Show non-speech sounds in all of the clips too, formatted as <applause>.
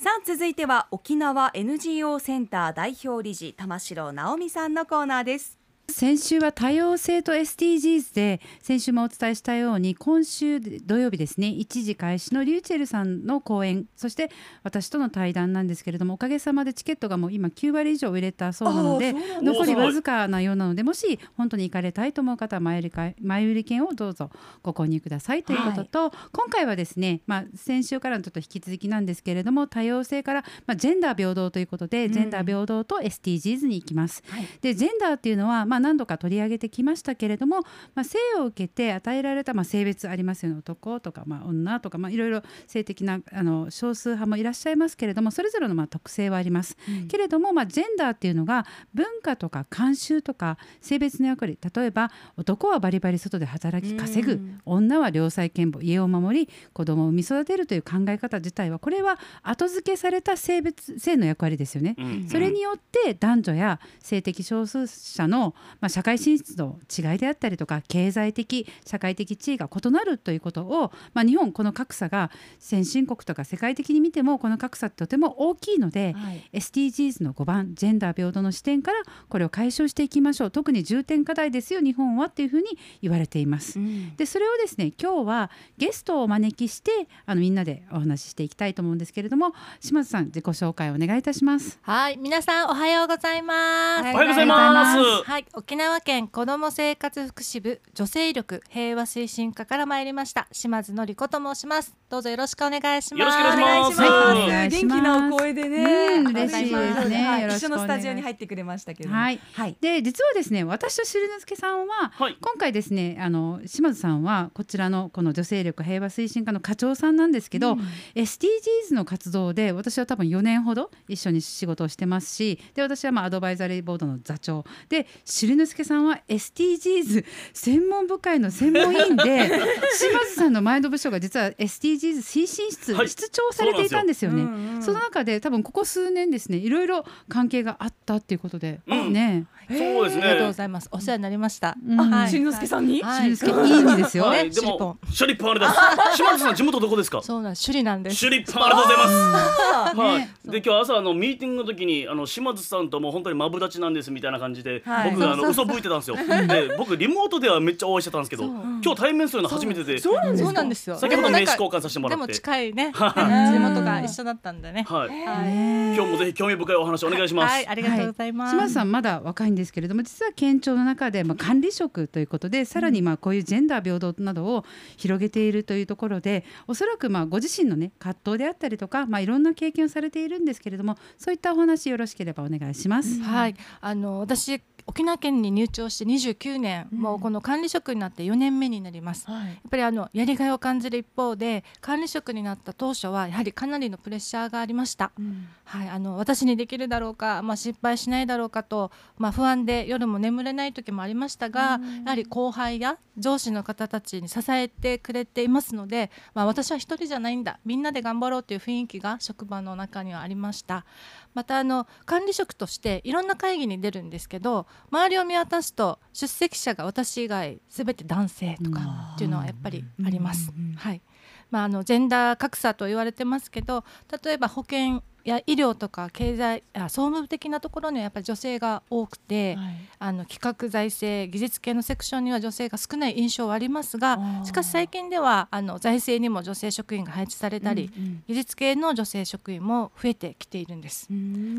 さあ続いては沖縄 NGO センター代表理事玉城直美さんのコーナーです。先週は多様性と SDGs で先週もお伝えしたように今週土曜日ですね1時開始のリューチェルさんの講演そして私との対談なんですけれどもおかげさまでチケットがもう今9割以上売れたそうなので残りわずかなようなのでもし本当に行かれたいと思う方は前売り前売り券をどうぞご購入くださいということと、はい、今回はですね、まあ、先週からのちょっと引き続きなんですけれども多様性から、まあ、ジェンダー平等ということで、うん、ジェンダー平等と SDGs に行きます。はい、でジェンダーっていうのは、まあ何度か取り上げてきましたけれども、まあ、性を受けて与えられた、まあ、性別ありますよね。男とか、まあ、女とか、まあ、いろいろ性的なあの少数派もいらっしゃいますけれどもそれぞれのまあ特性はあります、うん、けれども、まあ、ジェンダーっていうのが文化とか慣習とか性別の役割例えば男はバリバリ外で働き稼ぐ、うん、女は良妻賢母家を守り子供を産み育てるという考え方自体はこれは後付けされた性別性の役割ですよね、うん、それによって男女や性的少数者の、まあ、社会進出の違いであったりとか経済的社会的地位が異なるということを、まあ、日本この格差が先進国とか世界的に見てもこの格差ってとても大きいので、はい、SDGs の5番ジェンダー平等の視点からこれを解消していきましょう特に重点課題ですよ日本はっていうふうに言われています。うん、でそれをですね今日はゲストをお招きしてあのみんなでお話ししていきたいと思うんですけれども島津さん自己紹介をお願いいたします。はい皆さんおはようございます。おはようございます。はい沖縄県子ども生活福祉部女性力平和推進課から参りました。島津典子と申します。どうぞよろしくお願いします。よろしくお願いします、はい、元気なお声でね、嬉しいですね、はい、一緒のスタジオに入ってくれましたけどはい、はい、で実はですね私としるのすけさんは、はい、今回ですねあの島津さんはこちらのこの女性力平和推進課の課長さんなんですけど、うん、SDGs の活動で私は多分4年ほど一緒に仕事をしてますしで私はまあアドバイザリーボードの座長。でしるのすけさんは SDGs 専門部会の専門委員で <laughs> 島津さんの前の部署が実は SDGs 推進室、はい、室長されていたんですよね。そうんうん、その中で多分ここ数年ですねいろいろ関係があったっていうことで、うん、ね。そうですね。ありがとうございます。お世話になりました。うん、はい、しんのすけさんに。しんのすけいい意味ですよ。はい、でもシュリッポンあれです。<laughs> 島津さん地元どこですか？そうなん首里なんです。シュリッポンありがとうございます。はい。で今日朝あのミーティングの時にあの島津さんとも本当にマブダチなんですみたいな感じで、僕があの嘘吹いてたんですよ。<laughs> で僕リモートではめっちゃお会いしてたんですけど、今日対面するの初めてで。そうなんですよ。先ほど名刺交換させてもらって。でも近いね。<laughs> 地元が一緒だったんでね。はい。今日もぜひ興味深いお話お願いします。はい、ありがとうございます。島津さんまだ若いんですけれども、実は県庁の中でまあ管理職ということで、さらにまあこういうジェンダー平等などを広げているというところで、おそらくまあご自身のね葛藤であったりとか、まあいろんな経験をされているんですけれども、そういったお話よろしければお願いします。はい。あの私沖縄県に入庁して29年、うん、もうこの管理職になって4年目になります、はい、やっぱりあのやりがいを感じる一方で管理職になった当初はやはりかなりのプレッシャーがありました、うん、はい、あの私にできるだろうか、まあ、失敗しないだろうかと、まあ、不安で夜も眠れない時もありましたが、うん、やはり後輩や上司の方たちに支えてくれていますので、まあ、私は一人じゃないんだみんなで頑張ろうという雰囲気が職場の中にはありました。またあの管理職としていろんな会議に出るんですけど周りを見渡すと出席者が私以外全て男性とかっていうのはやっぱりあります。はい。まあ、あのジェンダー格差と言われてますけど例えば保険や医療とか経済あ総務的なところにはやっぱり女性が多くて、はい、あの企画財政技術系のセクションには女性が少ない印象はありますがしかし最近ではあの財政にも女性職員が配置されたり、うんうん、技術系の女性職員も増えてきているんです。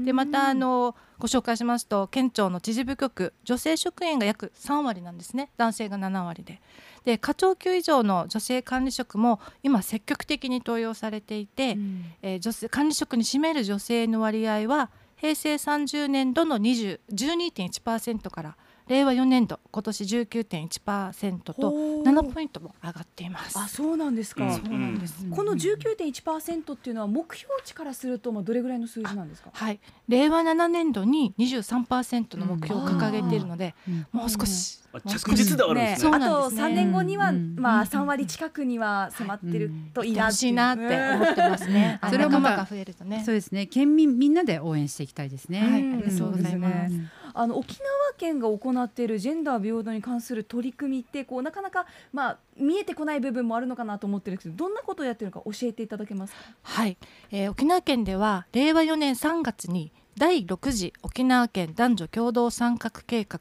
でまたあのご紹介しますと県庁の知事部局女性職員が約3割なんですね。男性が7割で。で課長級以上の女性管理職も今積極的に登用されていて、うん、えー、女性管理職に占める女性の割合は平成30年度の12.1%から令和4年度今年19.1%と7ポイントも上がっています。あそうなんですか。そうなんです。この19.1%っていうのは目標値からするとまあどれぐらいの数字なんですか？はい令和7年度に23%の目標を掲げているので、もう少し。着実であるんですね。あと3年後には、まあ3割近くには迫ってるといいなってなって思ってますね。それをまた増えるとね。そうですね。県民みんなで応援していきたいですね。はい、ありがとうございます。あの沖縄県が行っているジェンダー平等に関する取り組みってこうなかなかまあ見えてこない部分もあるのかなと思ってるんですけどどんなことをやってるのか教えていただけますか？はい、えー、沖縄県では令和4年3月に第6次沖縄県男女共同参画計画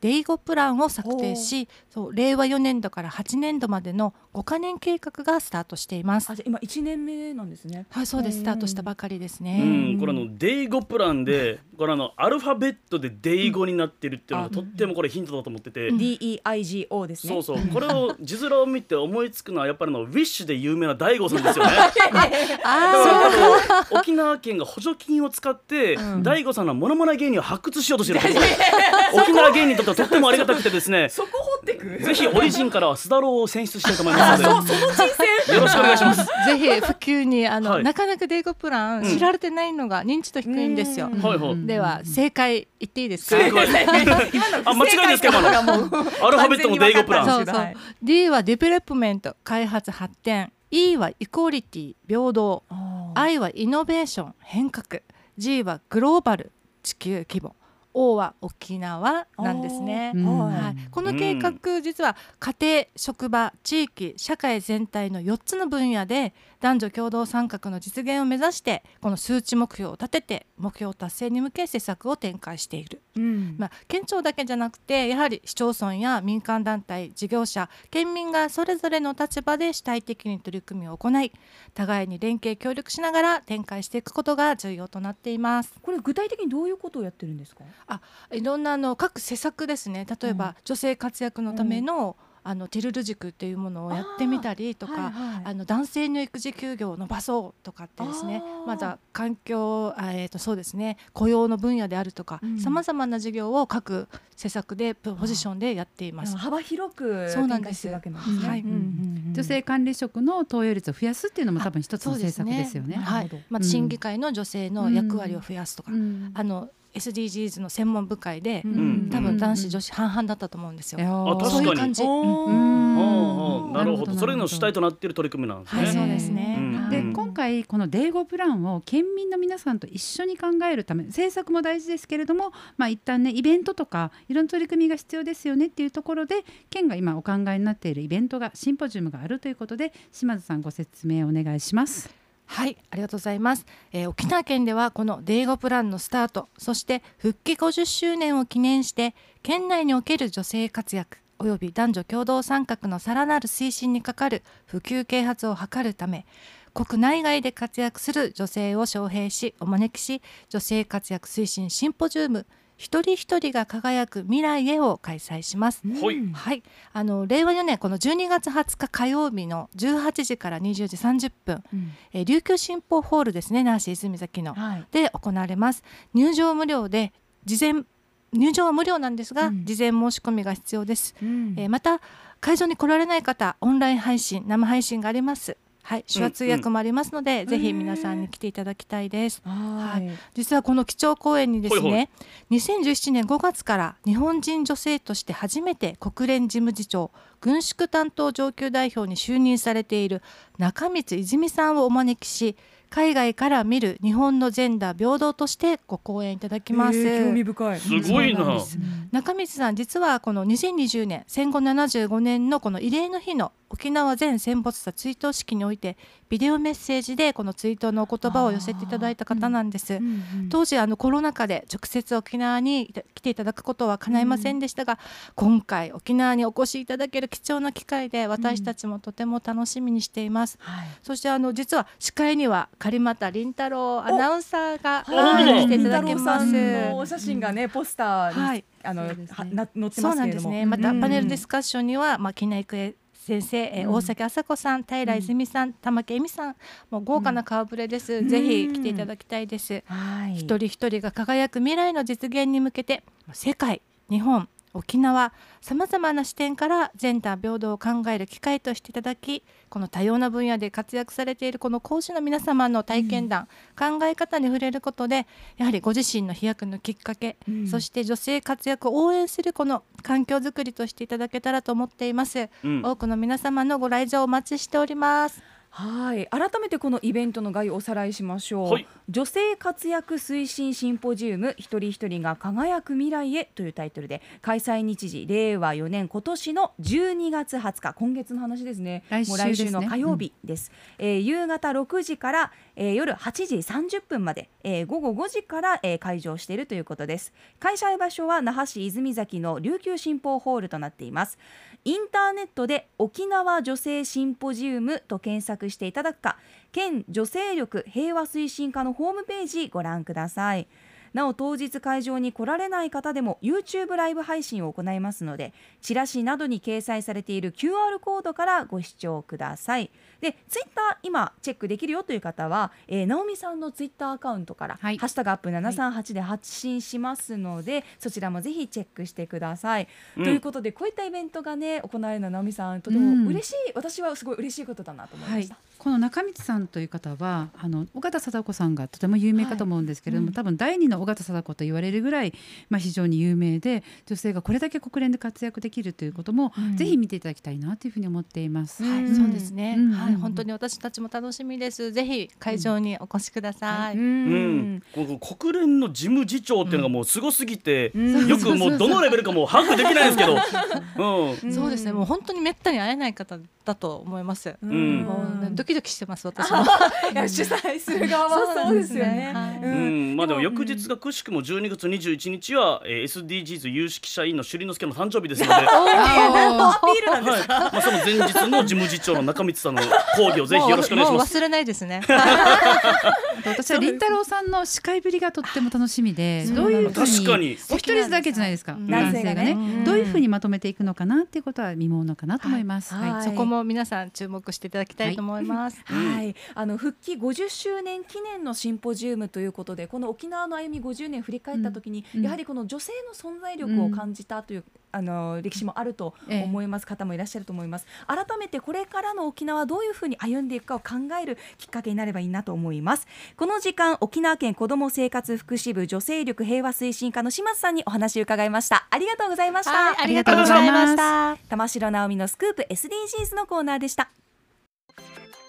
デイゴプランを策定しそう令和4年度から8年度までの5か年計画がスタートしています。あ今1年目なんですね。はいそうです。スタートしたばかりですね。うんこれあのデイゴプランでこれあのアルファベットでデイゴになってるっていうのがとってもこれヒントだと思ってて、うん、DEIGO ですね。そうそう。これを <laughs> 字面を見て思いつくのはやっぱりのウィッシュで有名な大悟さんですよね。<laughs> あ沖縄県が補助金を使って大悟さんのモノマネ芸人を発掘しようとしてる <laughs> 沖縄芸人にとってはとってもありがたくてですね。<laughs> そこ掘ってく？ぜひオリジンからは須田郎を選出したいと思いますので。その人生。よろしくお願いします。<laughs> ぜひ普及にあの、はい、なかなかデイゴプラン知られてないのが認知度低いんですよ、はいはい、では正解言っていいですか？正解。<laughs> あ間違いですか今の？アルファベットのデイゴプラン。そうそう D は Development 開発発展。E は Equality 平等。I はイノベーション変革。G はグローバル地球規模 O は沖縄なんですね、はい、この計画、実は家庭職場地域社会全体の4つの分野で男女共同参画の実現を目指してこの数値目標を立てて目標達成に向け施策を展開している、うん、まあ、県庁だけじゃなくてやはり市町村や民間団体事業者県民がそれぞれの立場で主体的に取り組みを行い互いに連携協力しながら展開していくことが重要となっています。これ具体的にどういうことをやってるんですか？あいろんなあの各施策ですね。例えば、女性活躍のための、うんあのテルル塾っていうものをやってみたりとかあ、はいはい、あの男性の育児休業を伸ばそうとかってですねまだ環境あ、えー、とそうですね雇用の分野であるとかさまざまな事業を各施策でポジションでやっています。幅広くそうなんですわけなんですね。はい、女性管理職の投与率を増やすっていうのも多分一つの政策ですよね。ねはい。まあ審議会の女性の役割を増やすとか、あの SDGs の専門部会で、うん、多分男子女子半々だったと思うんですよ。あ確かに。そういう感じ。なるほど。それの主体となっている取り組みなんですね。はい、そうですね。で今回このデーゴプランを県民の皆さんと一緒に考えるため政策も大事ですけれども、まあ一旦ねイベントとかいろんな取り組みが必要ですよねっていうところで県が今お考えになっているイベントがシンポジウムがあるということで島津さんご説明お願いします。はいありがとうございます、えー、沖縄県ではこのデーゴプランのスタートそして復帰50周年を記念して県内における女性活躍および男女共同参画のさらなる推進にかかる普及啓発を図るため国内外で活躍する女性を招聘しお招きし女性活躍推進シンポジウム一人一人が輝く未来へを開催します。はい、はい、あの令和4年この12月20日火曜日の18時から20時30分、うん、え琉球新報ホールですねナーシー泉崎の、はい、で行われます。入場無料で事前入場は無料なんですが、うん、事前申し込みが必要です。うん、えー、また会場に来られない方オンライン配信生配信があります。はい、手話通訳もありますので、うん、ぜひ皆さんに来ていただきたいです。はい、実はこの基調講演にですね、ほいほい2017年5月から日本人女性として初めて国連事務次長軍縮担当上級代表に就任されている中光泉さんをお招きし海外から見る日本のジェンダー平等としてご講演いただきます。興味深い。すごいな。中光さん実はこの2020年戦後75年のこの慰霊の日の沖縄全戦没者追悼式においてビデオメッセージでこの追悼のお言葉を寄せていただいた方なんです、うんうんうん、当時あのコロナ禍で直接沖縄に来ていただくことは叶いませんでしたが、うん、今回沖縄にお越しいただける貴重な機会で私たちもとても楽しみにしています、うんはい、そしてあの実は司会には狩俣凛太郎アナウンサーが来ていただけます。お写真がねポスターに、はい。あの、ね、載ってますけれども、ね、またパネルディスカッションには、まあ、木内育先生、えー、大崎麻子さん平泉さん、玉木恵美さんもう豪華な顔ぶれです、うん、ぜひ来ていただきたいです、はい、一人一人が輝く未来の実現に向けて世界日本沖縄さまざまな視点からジェンダー平等を考える機会としていただきこの多様な分野で活躍されているこの講師の皆様の体験談、うん、考え方に触れることでやはりご自身の飛躍のきっかけ、うん、そして女性活躍を応援するこの環境づくりとしていただけたらと思っています、うん、多くの皆様のご来場お待ちしておりますはい。改めてこのイベントの概要をおさらいしましょう、はい、女性活躍推進シンポジウム一人一人が輝く未来へというタイトルで開催日時令和4年今年の12月20日今月の話ですね。来週、ね、来週の火曜日です、うん、えー、夕方6時から、えー、夜8時30分まで、えー、午後5時から、えー、会場しているということです。開催場所は那覇市泉崎の琉球新報ホールとなっていますインターネットで沖縄女性シンポジウムと検索していただくか県女性力平和推進課のホームページご覧ください。なお当日会場に来られない方でも YouTube ライブ配信を行いますのでチラシなどに掲載されている QR コードからご視聴ください。でツイッター今チェックできるよという方は、えー、直美さんのツイッターアカウントから「はい、ハッシュタグアップ738」で発信しますので、はい、そちらもぜひチェックしてください、うん、ということでこういったイベントがね行われるのは直美さんとても嬉しい、うん、私はすごい嬉しいことだなと思いました、はいこの中道さんという方はあの尾形貞子さんがとても有名かと思うんですけれども、はい。うん、多分第二の尾形貞子と言われるぐらい、まあ、非常に有名で女性がこれだけ国連で活躍できるということも、うん、ぜひ見ていただきたいなというふうに思っています。はい、そうですね、はい、本当に私たちも楽しみです。ぜひ会場にお越しください。うん、この国連の事務次長っていうのがもうすごすぎて、よくもうどのレベルかもう把握できないんですけど、<laughs> うん、そうですね。もう本当にめったに会えない方だと思います。うん、もうドキドキしてます <laughs> 私も。いや主催する側は。そうですよね。うん、まあでも翌日がくしくも12月21日は、えー、SDGs 有識者委員の朱里之助の誕生日ですので。<laughs> アピールなんですか？まあその前日の事務次長の中光さんの講義をぜひよろしくお願いします。忘れないですね。<laughs> 私は林太郎さんの司会ぶりがとっても楽しみで、どういう確かに。お一人だけじゃないですか。男性がね、どういうふうにまとめていくのかなっていうことは見ものかなと思います。はい、そこも皆さん注目していただきたいと思います。はい、あの復帰50周年記念のシンポジウムということで、この沖縄の歩み50年振り返った時に、やはりこの女性の存在力を感じたというあの歴史もあると思います、方もいらっしゃると思います。改めてこれからの沖縄どういうふうに歩んでいくかを考えるきっかけになればいいなと思います。この時間沖縄県子ども生活福祉部女性力平和推進課の島津さんにお話を伺いました。ありがとうございました、ありがとうございました。玉城直美のスクープ SDGs のコーナーでした